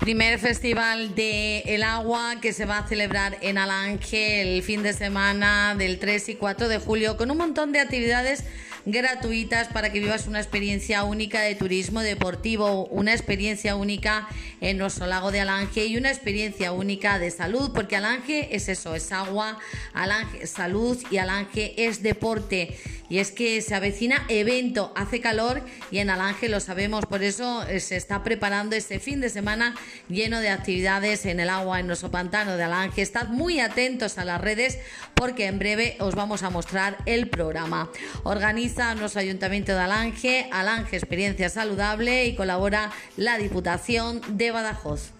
Primer festival de El Agua que se va a celebrar en Alange el fin de semana del 3 y 4 de julio con un montón de actividades gratuitas para que vivas una experiencia única de turismo deportivo, una experiencia única en nuestro lago de Alange y una experiencia única de salud, porque Alange es eso, es agua, Alange es salud y Alange es deporte. Y es que se avecina evento, hace calor y en Alange lo sabemos, por eso eh, se está preparando este fin de semana lleno de actividades en el agua, en nuestro pantano de Alange. Estad muy atentos a las redes porque en breve os vamos a mostrar el programa. Organiza nuestro Ayuntamiento de Alange, Alange Experiencia Saludable y colabora la Diputación de Badajoz.